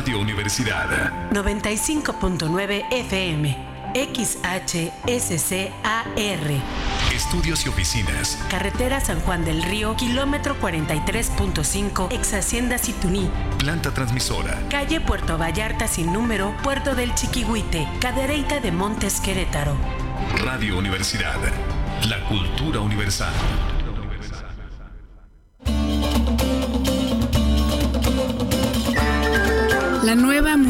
Radio Universidad. 95.9 FM. XHSCAR. Estudios y oficinas. Carretera San Juan del Río, kilómetro 43.5, ex Hacienda Situní. Planta transmisora. Calle Puerto Vallarta sin número, Puerto del Chiquihuite, Cadereyta de Montes Querétaro. Radio Universidad. La cultura universal.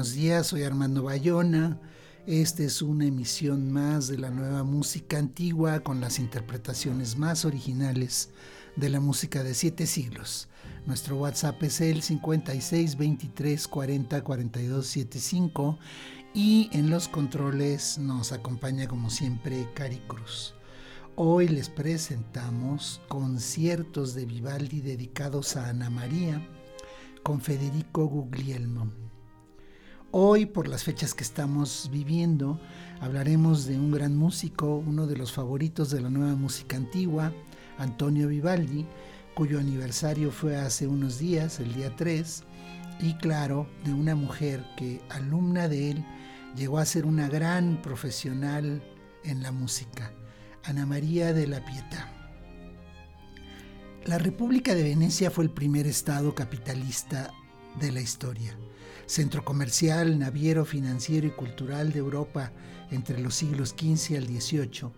Buenos días, soy Armando Bayona. Esta es una emisión más de la nueva música antigua con las interpretaciones más originales de la música de siete siglos. Nuestro WhatsApp es el 56 23 40 42 75 y en los controles nos acompaña como siempre Cari Cruz. Hoy les presentamos conciertos de Vivaldi dedicados a Ana María con Federico Guglielmo. Hoy, por las fechas que estamos viviendo, hablaremos de un gran músico, uno de los favoritos de la nueva música antigua, Antonio Vivaldi, cuyo aniversario fue hace unos días, el día 3, y claro, de una mujer que, alumna de él, llegó a ser una gran profesional en la música, Ana María de la Pietà. La República de Venecia fue el primer estado capitalista de la historia centro comercial, naviero, financiero y cultural de Europa entre los siglos XV al XVIII,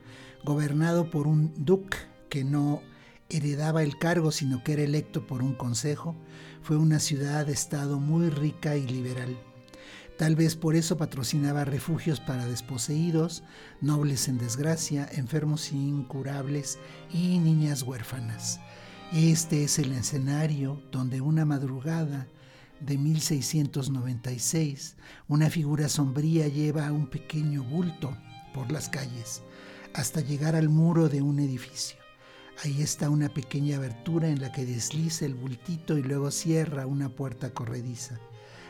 gobernado por un duque que no heredaba el cargo sino que era electo por un consejo, fue una ciudad-estado muy rica y liberal. Tal vez por eso patrocinaba refugios para desposeídos, nobles en desgracia, enfermos incurables y niñas huérfanas. Este es el escenario donde una madrugada de 1696, una figura sombría lleva un pequeño bulto por las calles hasta llegar al muro de un edificio. Ahí está una pequeña abertura en la que desliza el bultito y luego cierra una puerta corrediza.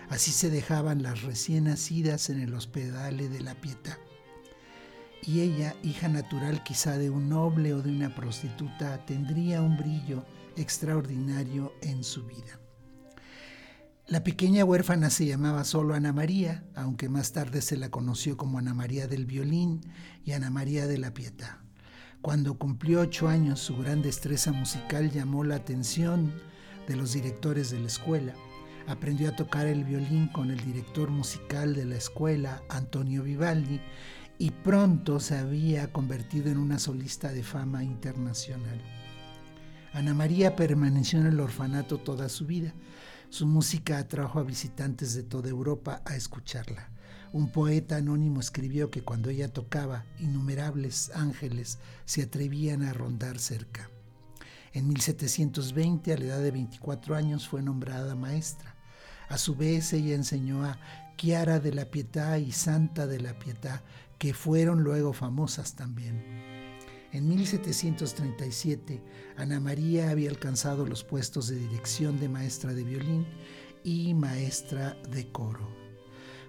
Así se dejaban las recién nacidas en el hospedale de la Pietà. Y ella, hija natural quizá de un noble o de una prostituta, tendría un brillo extraordinario en su vida. La pequeña huérfana se llamaba solo Ana María, aunque más tarde se la conoció como Ana María del Violín y Ana María de la Pietà. Cuando cumplió ocho años, su gran destreza musical llamó la atención de los directores de la escuela. Aprendió a tocar el violín con el director musical de la escuela, Antonio Vivaldi, y pronto se había convertido en una solista de fama internacional. Ana María permaneció en el orfanato toda su vida su música atrajo a visitantes de toda Europa a escucharla. Un poeta anónimo escribió que cuando ella tocaba, innumerables ángeles se atrevían a rondar cerca. En 1720, a la edad de 24 años, fue nombrada maestra. A su vez, ella enseñó a Chiara de la Pietà y Santa de la Pietà, que fueron luego famosas también. En 1737, Ana María había alcanzado los puestos de dirección de maestra de violín y maestra de coro.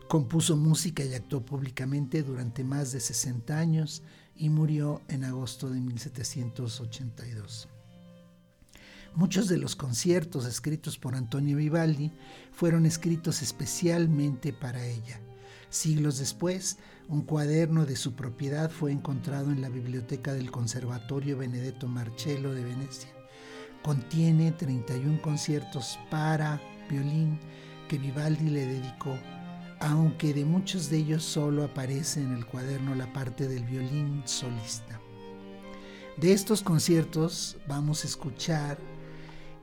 Compuso música y actuó públicamente durante más de 60 años y murió en agosto de 1782. Muchos de los conciertos escritos por Antonio Vivaldi fueron escritos especialmente para ella. Siglos después, un cuaderno de su propiedad fue encontrado en la biblioteca del Conservatorio Benedetto Marcello de Venecia. Contiene 31 conciertos para violín que Vivaldi le dedicó, aunque de muchos de ellos solo aparece en el cuaderno la parte del violín solista. De estos conciertos vamos a escuchar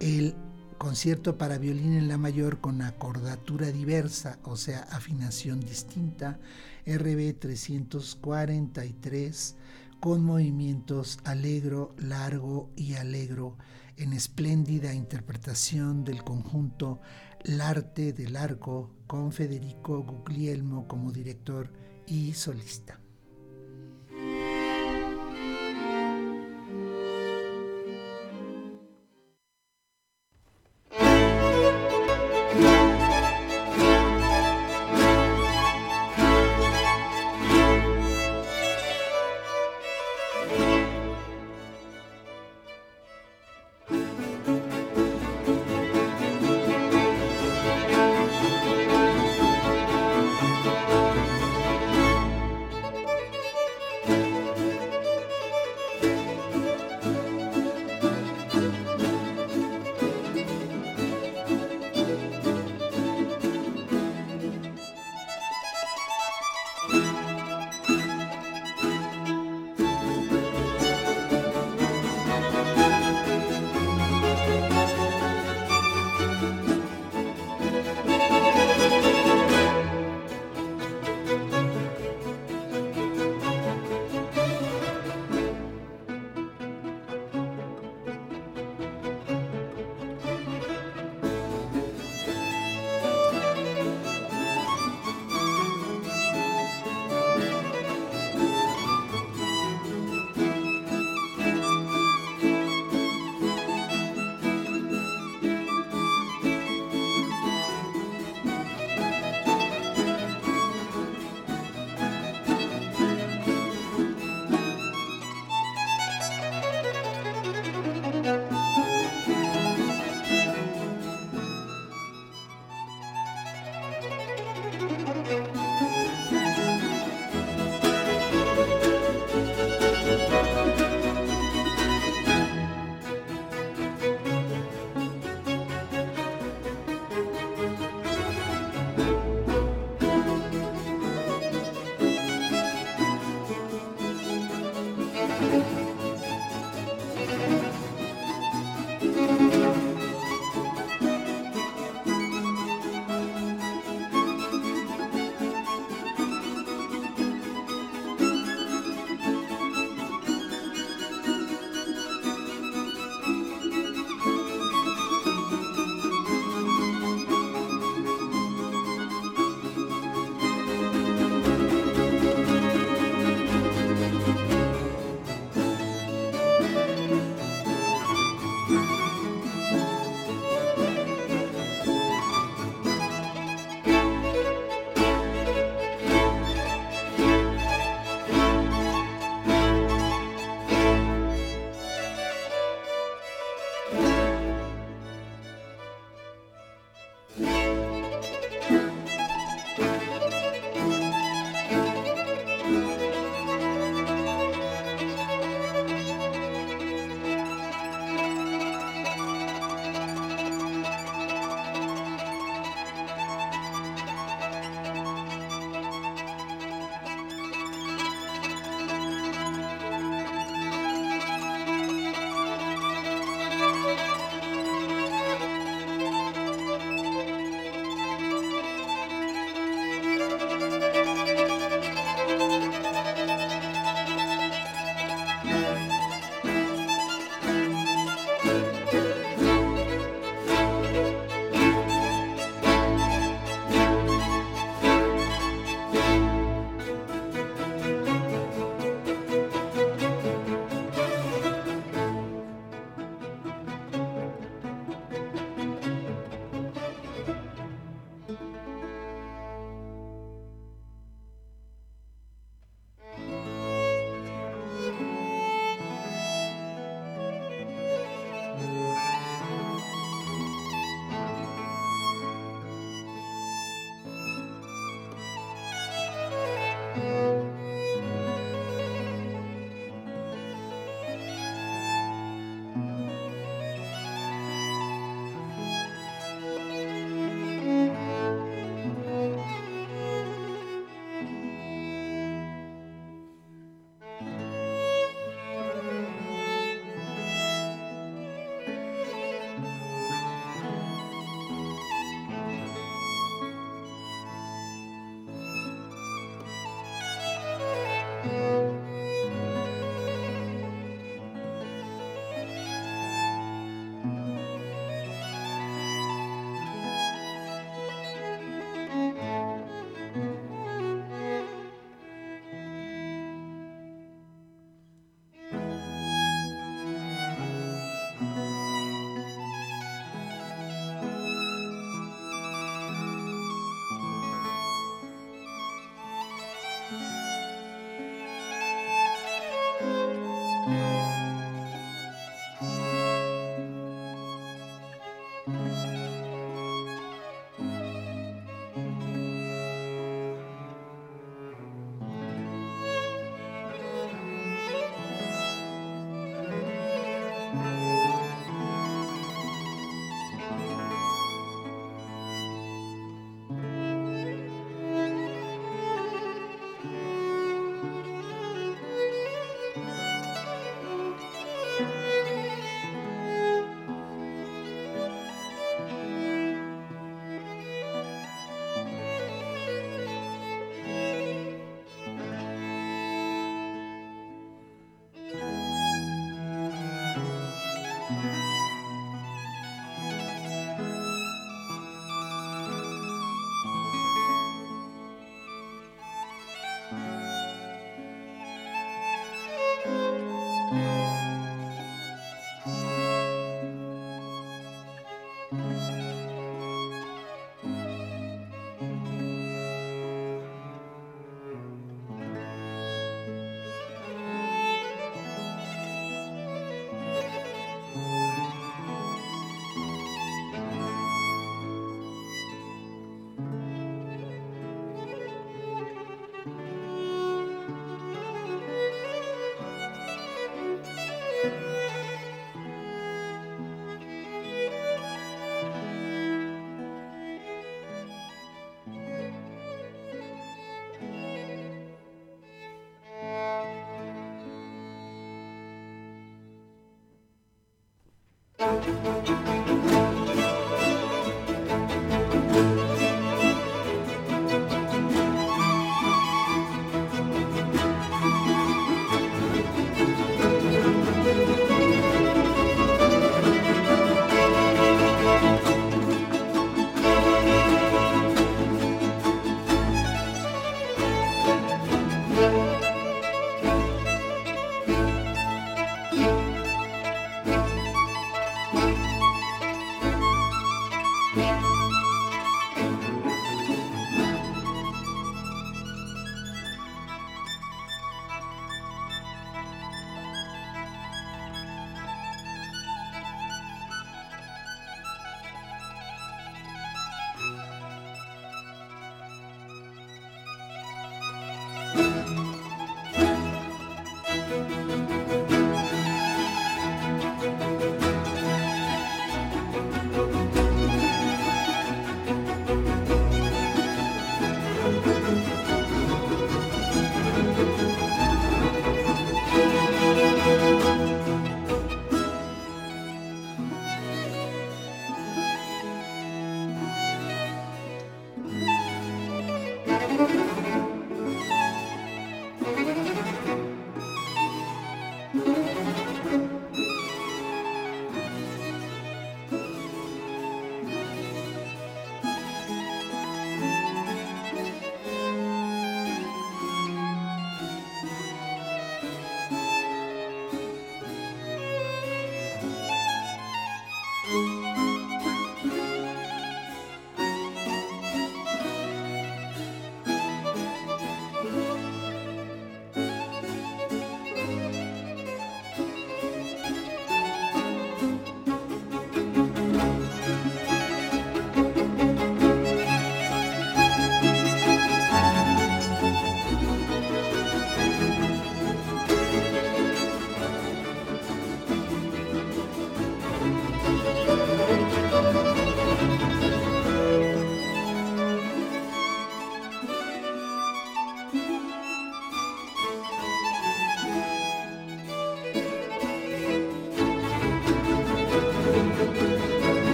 el concierto para violín en la mayor con acordatura diversa, o sea, afinación distinta, RB 343, con movimientos alegro, largo y alegro en espléndida interpretación del conjunto L'arte del arco con Federico Guglielmo como director y solista.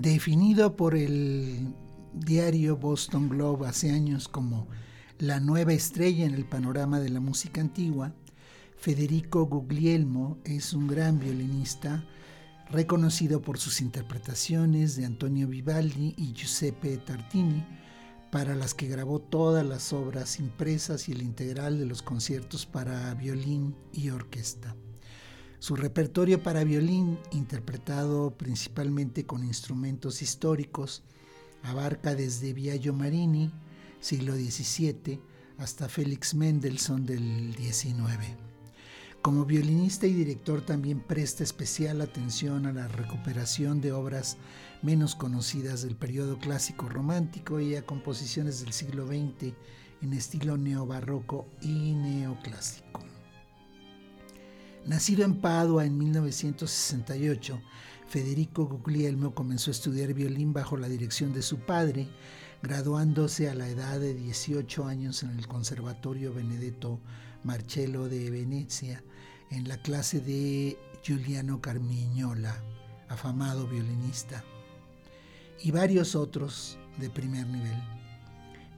Definido por el diario Boston Globe hace años como la nueva estrella en el panorama de la música antigua, Federico Guglielmo es un gran violinista reconocido por sus interpretaciones de Antonio Vivaldi y Giuseppe Tartini, para las que grabó todas las obras impresas y el integral de los conciertos para violín y orquesta. Su repertorio para violín, interpretado principalmente con instrumentos históricos, abarca desde Biagio Marini, siglo XVII, hasta Félix Mendelssohn del XIX. Como violinista y director también presta especial atención a la recuperación de obras menos conocidas del periodo clásico romántico y a composiciones del siglo XX en estilo neobarroco y neoclásico. Nacido en Padua en 1968, Federico Guglielmo comenzó a estudiar violín bajo la dirección de su padre, graduándose a la edad de 18 años en el Conservatorio Benedetto Marcello de Venecia, en la clase de Giuliano Carmignola, afamado violinista, y varios otros de primer nivel.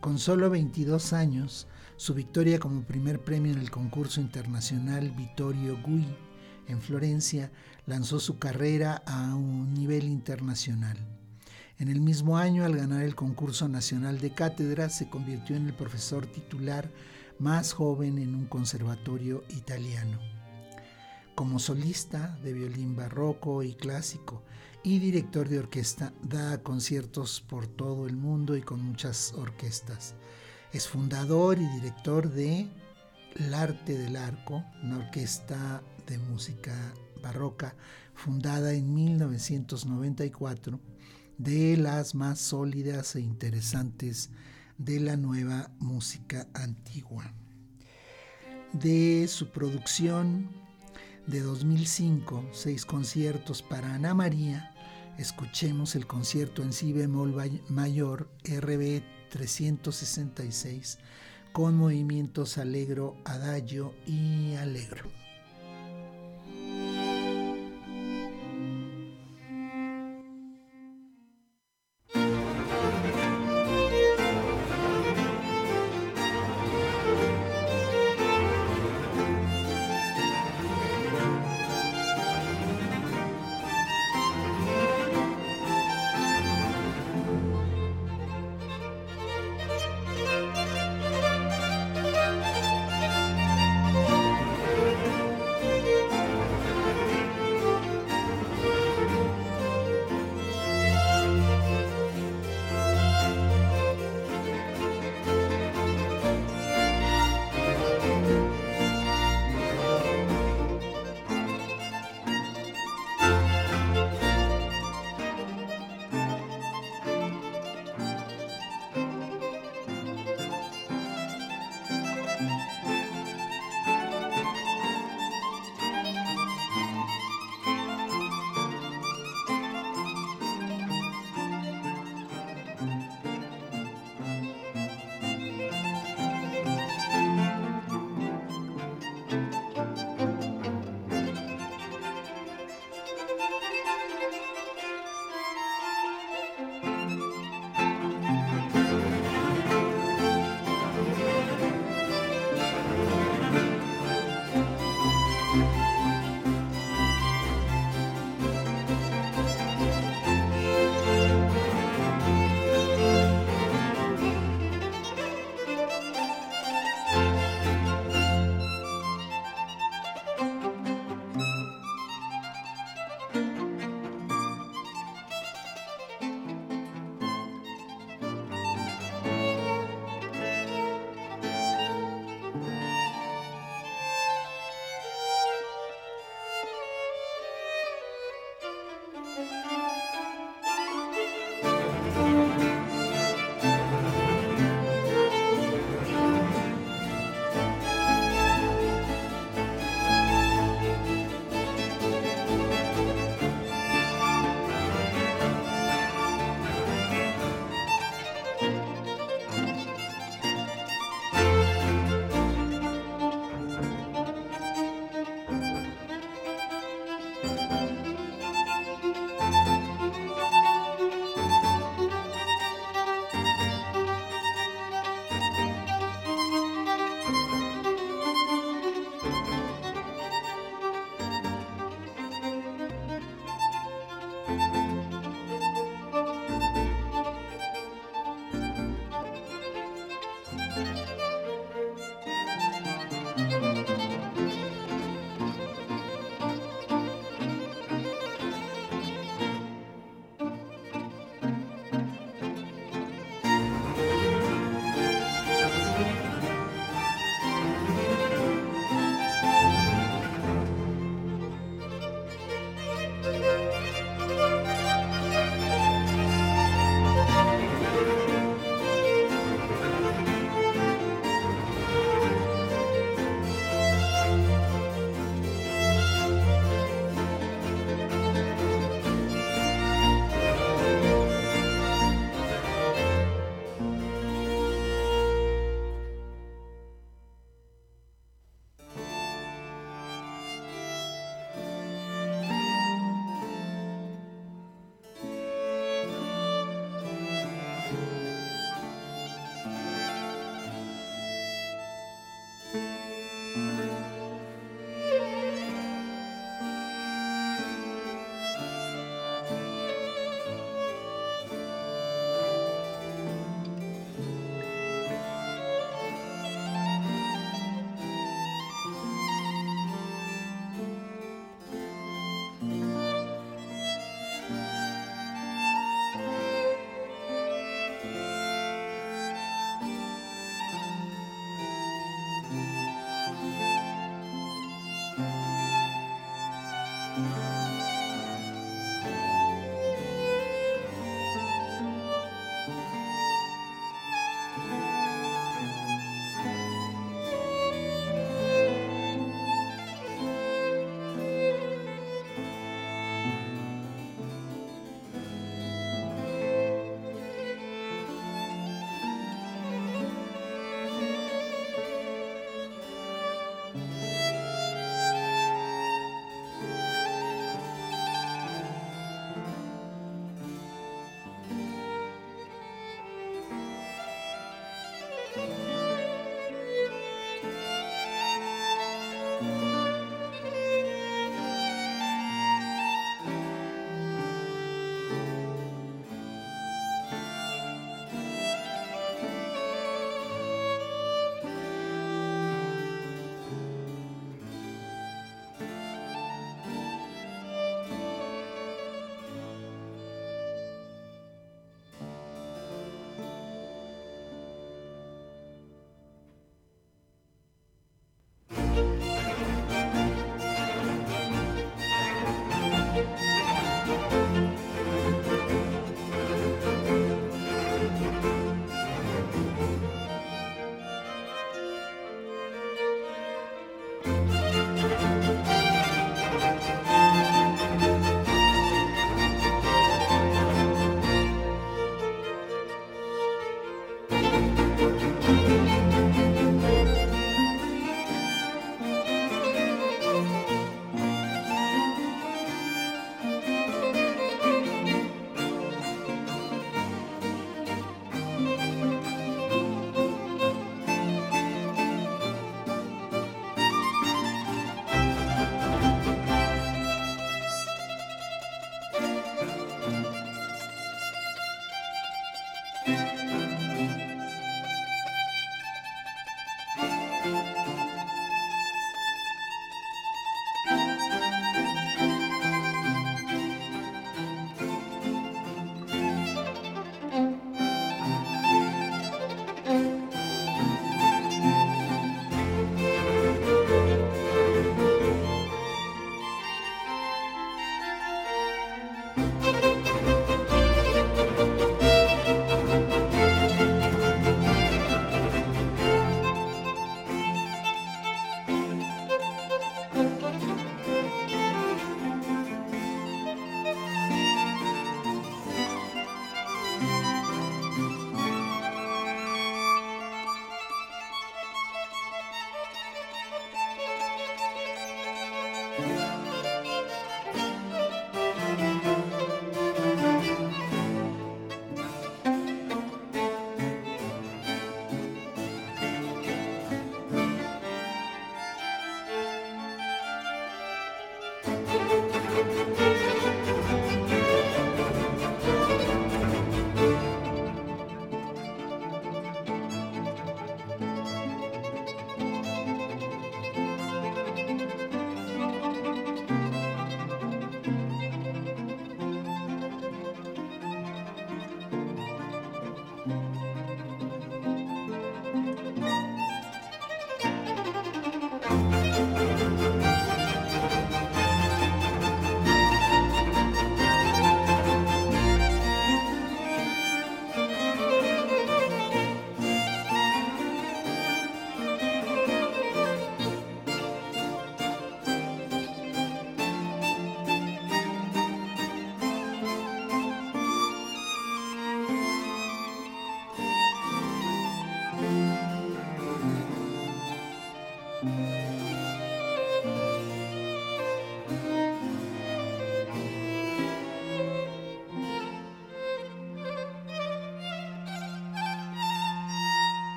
Con solo 22 años, su victoria como primer premio en el concurso internacional Vittorio Gui en Florencia lanzó su carrera a un nivel internacional. En el mismo año, al ganar el concurso nacional de cátedra, se convirtió en el profesor titular más joven en un conservatorio italiano. Como solista de violín barroco y clásico y director de orquesta, da conciertos por todo el mundo y con muchas orquestas. Es fundador y director de El Arte del Arco, una orquesta de música barroca fundada en 1994, de las más sólidas e interesantes de la nueva música antigua. De su producción de 2005, seis conciertos para Ana María, escuchemos el concierto en si bemol mayor RB 366 con movimientos alegro, adagio y alegro.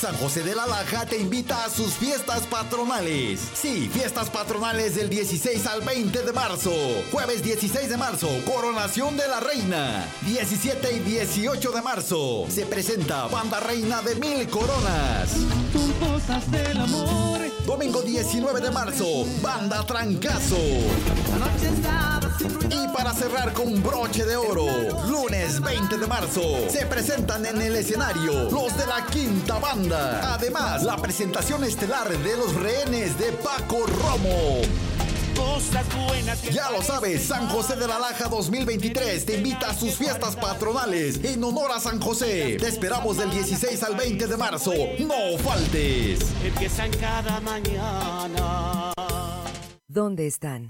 San José de la Laja te invita a sus fiestas patronales. Sí, fiestas patronales del 16 al 20 de marzo. Jueves 16 de marzo, coronación de la reina. 17 y 18 de marzo, se presenta Banda Reina de Mil Coronas. del amor. Domingo 19 de marzo, Banda Trancazo. Y para cerrar con broche de oro, lunes 20 de marzo, se presentan en el escenario los de la quinta banda. Además, la presentación estelar de los rehenes de Paco Romo. Ya lo sabes, San José de la Laja 2023 te invita a sus fiestas patronales en honor a San José. Te esperamos del 16 al 20 de marzo. No faltes. Empiezan cada mañana. ¿Dónde están?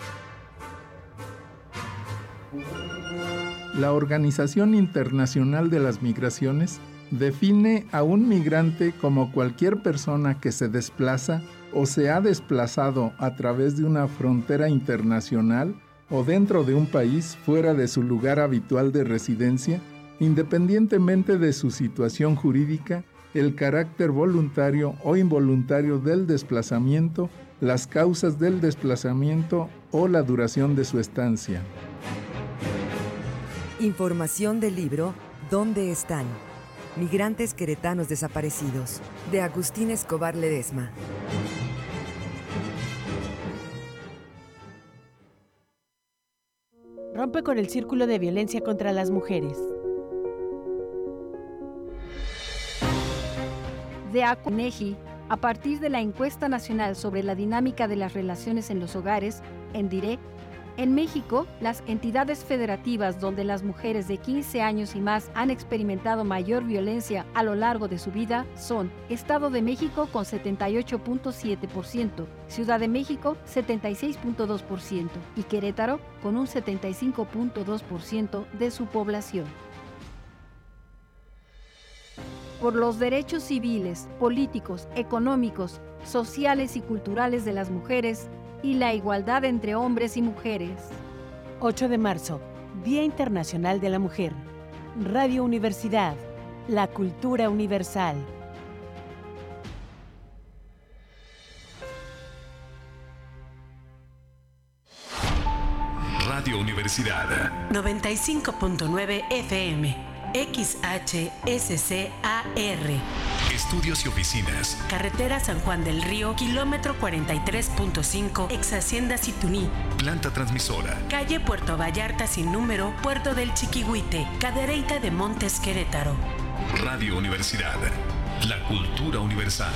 La Organización Internacional de las Migraciones define a un migrante como cualquier persona que se desplaza o se ha desplazado a través de una frontera internacional o dentro de un país fuera de su lugar habitual de residencia, independientemente de su situación jurídica, el carácter voluntario o involuntario del desplazamiento, las causas del desplazamiento o la duración de su estancia. Información del libro ¿Dónde están? Migrantes queretanos desaparecidos, de Agustín Escobar Ledesma. Rompe con el círculo de violencia contra las mujeres. De ACUNEGI, a partir de la encuesta nacional sobre la dinámica de las relaciones en los hogares, en DIRECT, en México, las entidades federativas donde las mujeres de 15 años y más han experimentado mayor violencia a lo largo de su vida son Estado de México con 78.7%, Ciudad de México 76.2% y Querétaro con un 75.2% de su población. Por los derechos civiles, políticos, económicos, sociales y culturales de las mujeres, y la igualdad entre hombres y mujeres. 8 de marzo, Día Internacional de la Mujer. Radio Universidad, la cultura universal. Radio Universidad. 95.9 FM. XHSCAR. Estudios y oficinas. Carretera San Juan del Río, kilómetro 43.5, ex Hacienda Situní. Planta transmisora. Calle Puerto Vallarta sin número, Puerto del Chiquihuite, Cadereyta de Montes Querétaro. Radio Universidad. La cultura universal.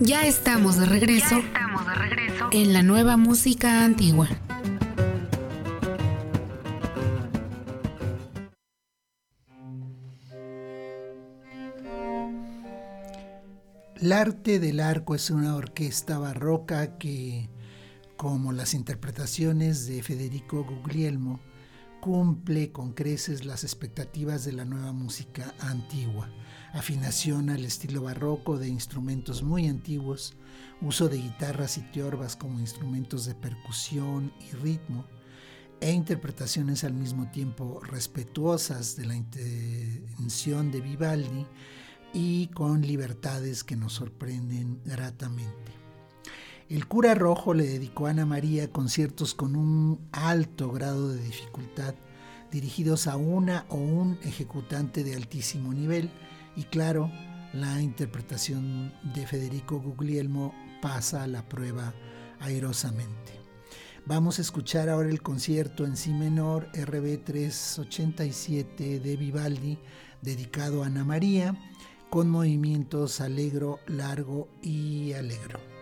Ya estamos de regreso, Ya estamos de regreso. en la nueva música antigua. L'arte del arco es una orquesta barroca que, como las interpretaciones de Federico Guglielmo, cumple con creces las expectativas de la nueva música antigua. Afinación al estilo barroco de instrumentos muy antiguos, uso de guitarras y tiorbas como instrumentos de percusión y ritmo, e interpretaciones al mismo tiempo respetuosas de la intención de Vivaldi y con libertades que nos sorprenden gratamente. El cura rojo le dedicó a Ana María conciertos con un alto grado de dificultad, dirigidos a una o un ejecutante de altísimo nivel, y claro, la interpretación de Federico Guglielmo pasa a la prueba airosamente. Vamos a escuchar ahora el concierto en si menor RB 387 de Vivaldi dedicado a Ana María con movimientos alegro, largo y alegro.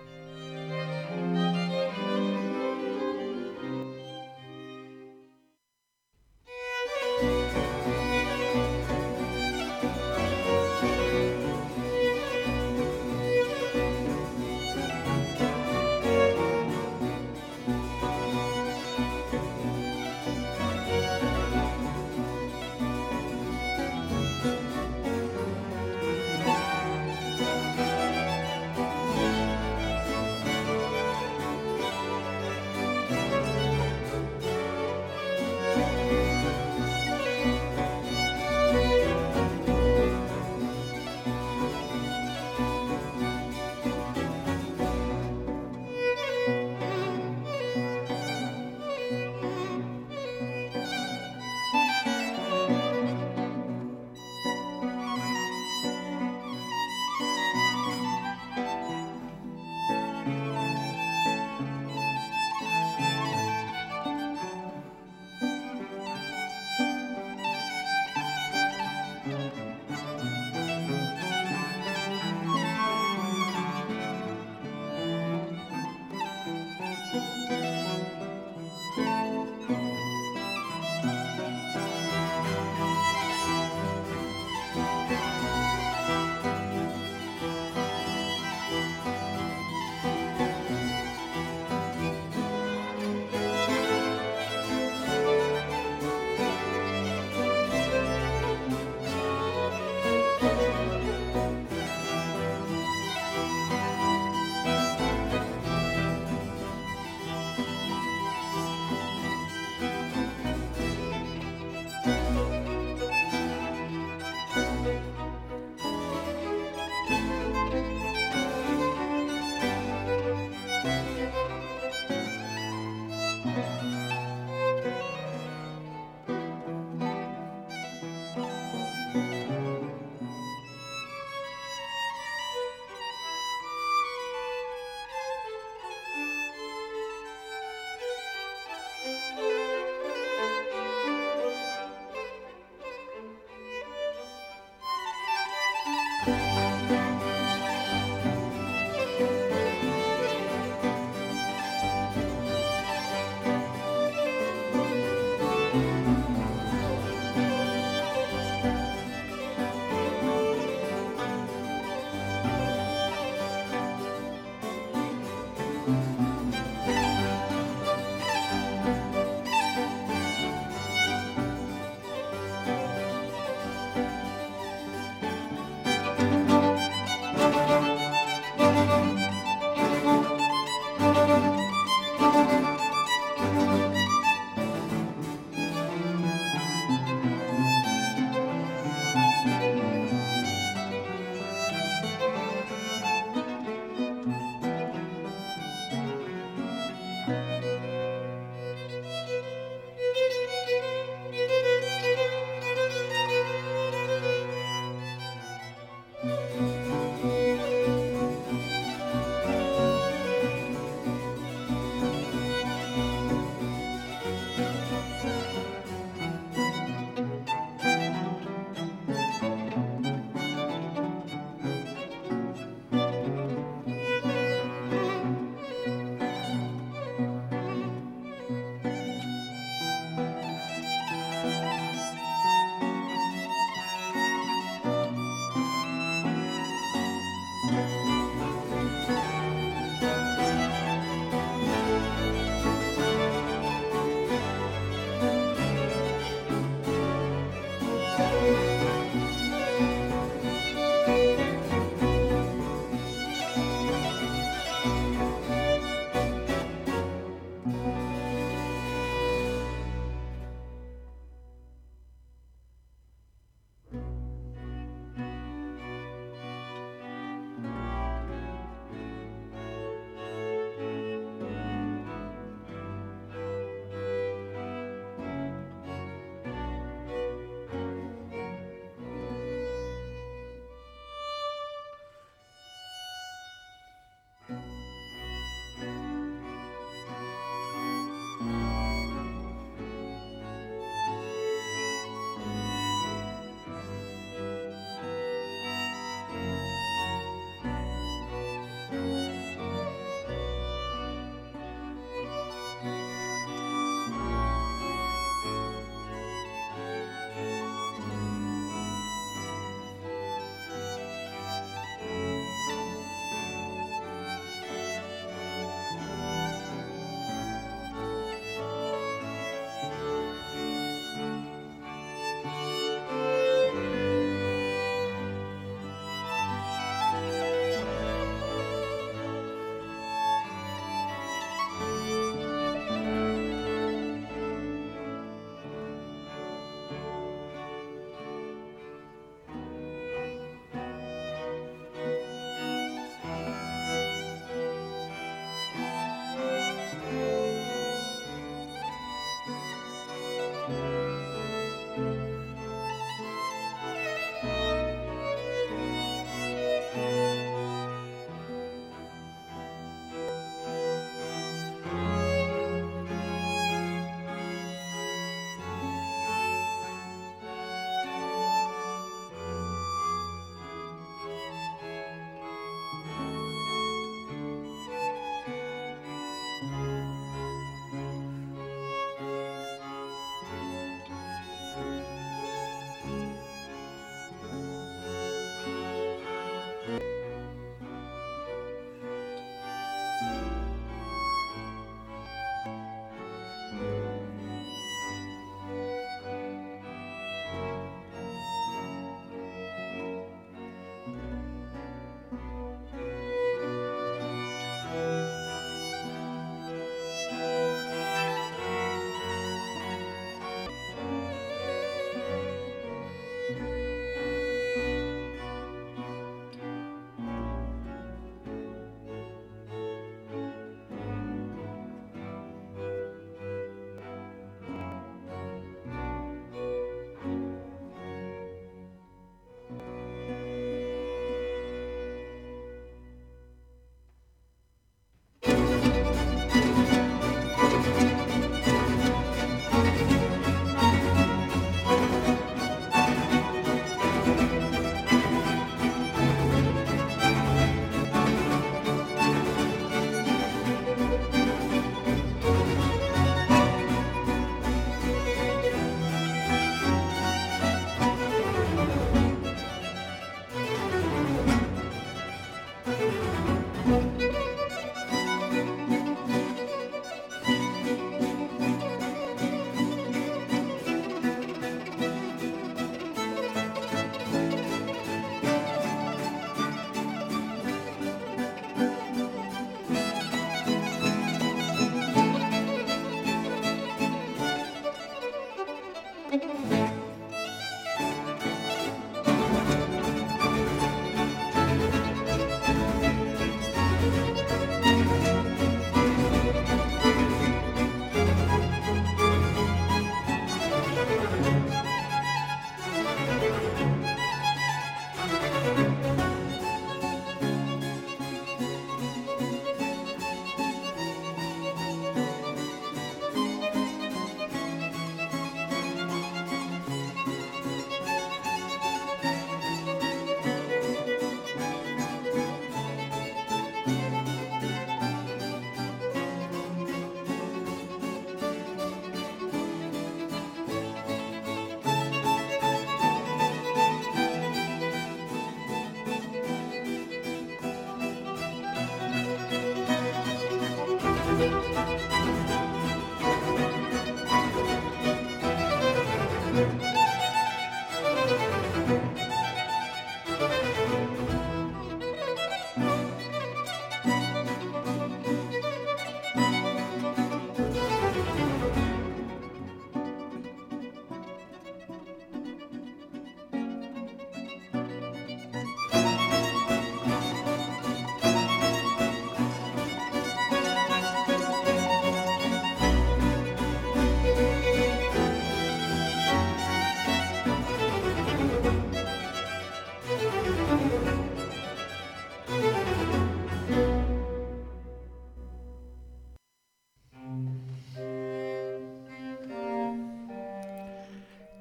Música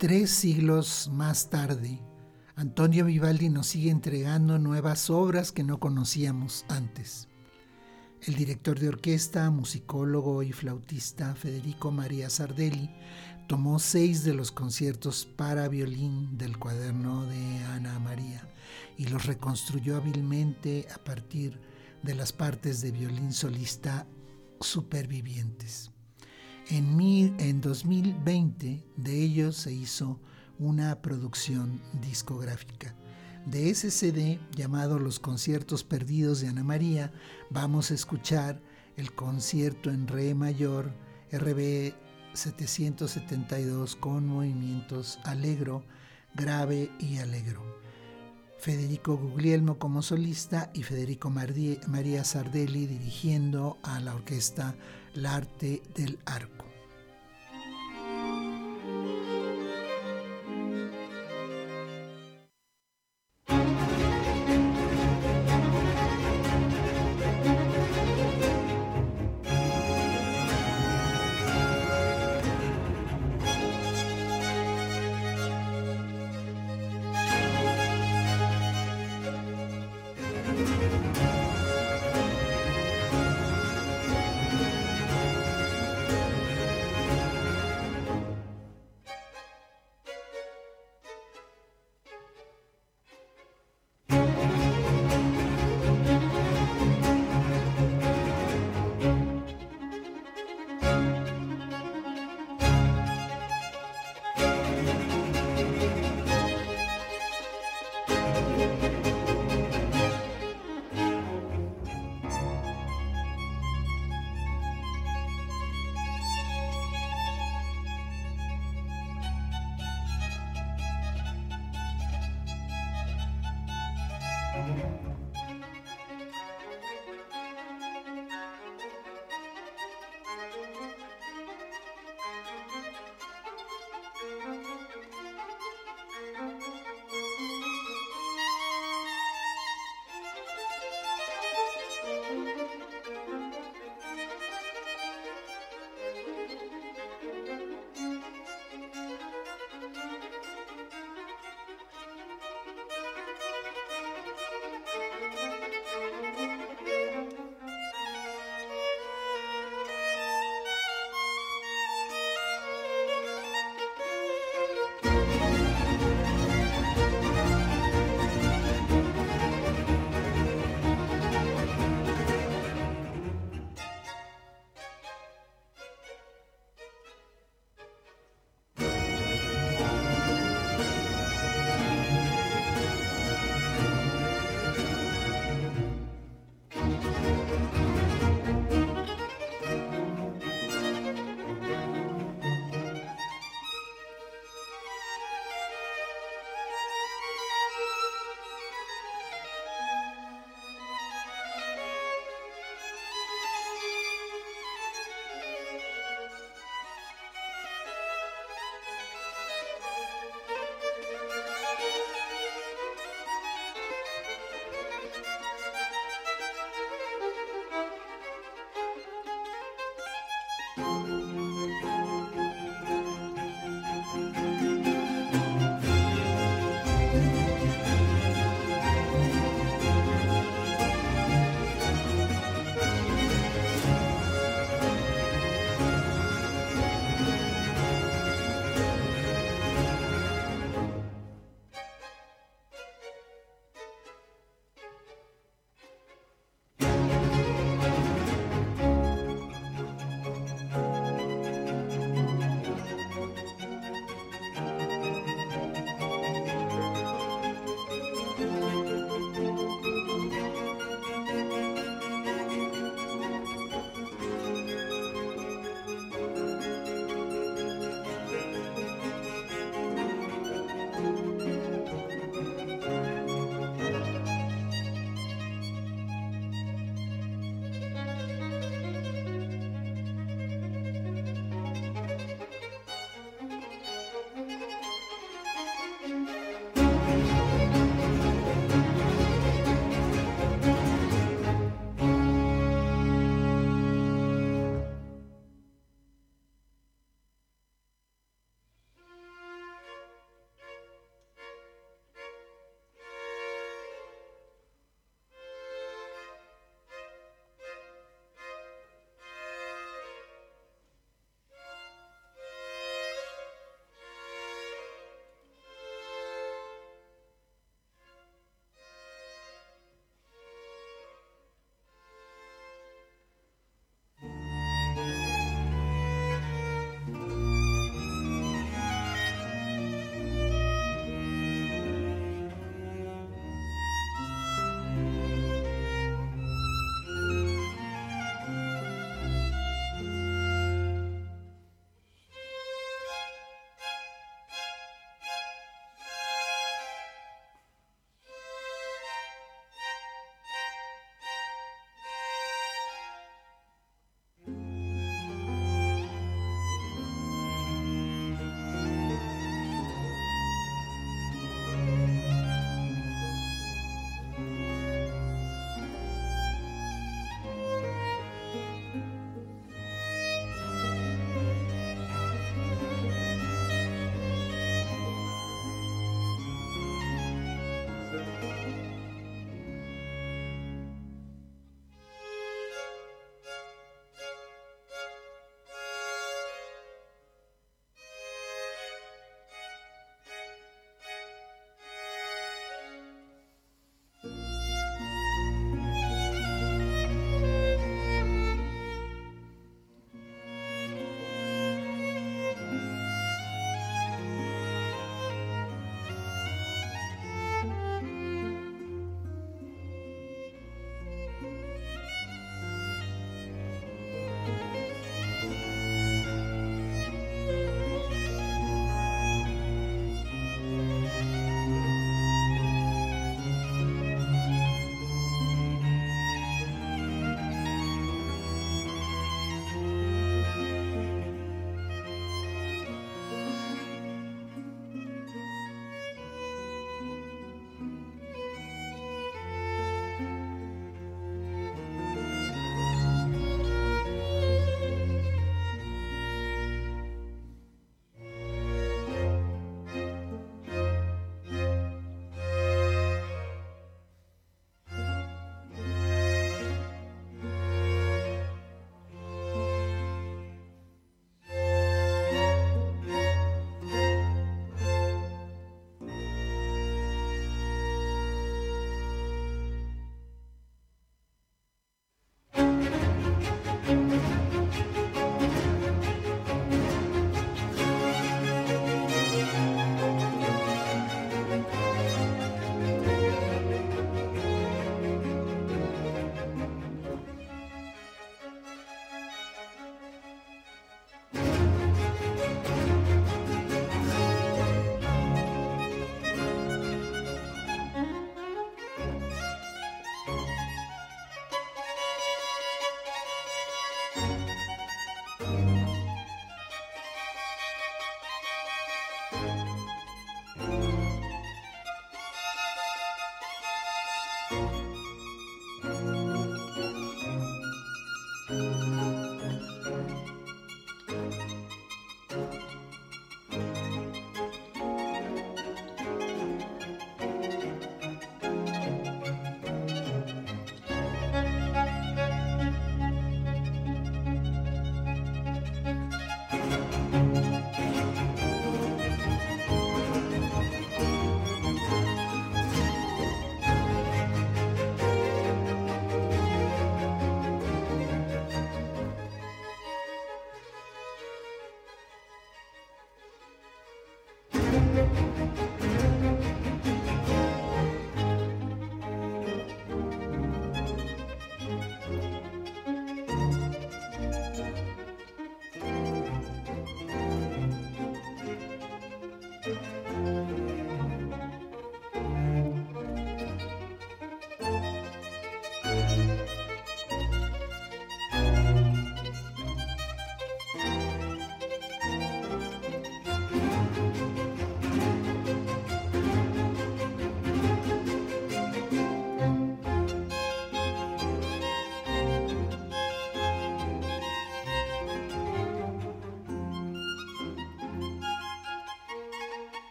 Tres siglos más tarde, Antonio Vivaldi nos sigue entregando nuevas obras que no conocíamos antes. El director de orquesta, musicólogo y flautista Federico María Sardelli tomó seis de los conciertos para violín del cuaderno de Ana María y los reconstruyó hábilmente a partir de las partes de violín solista supervivientes. En, 2020 de ellos se hizo una producción discográfica. De ese CD llamado Los Conciertos Perdidos de Ana María, vamos a escuchar el concierto en Re mayor RB 772 con movimientos alegro, grave y alegro. Federico Guglielmo como solista y Federico María Sardelli dirigiendo a la orquesta L'Arte del Arco.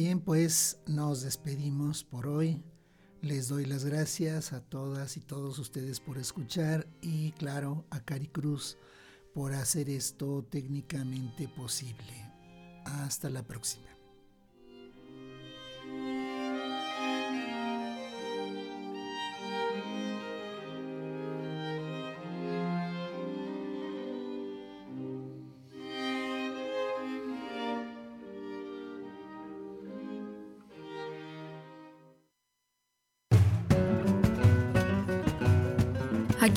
Bien, pues nos despedimos por hoy. Les doy las gracias a todas y todos ustedes por escuchar y claro a Cari Cruz por hacer esto técnicamente posible. Hasta la próxima.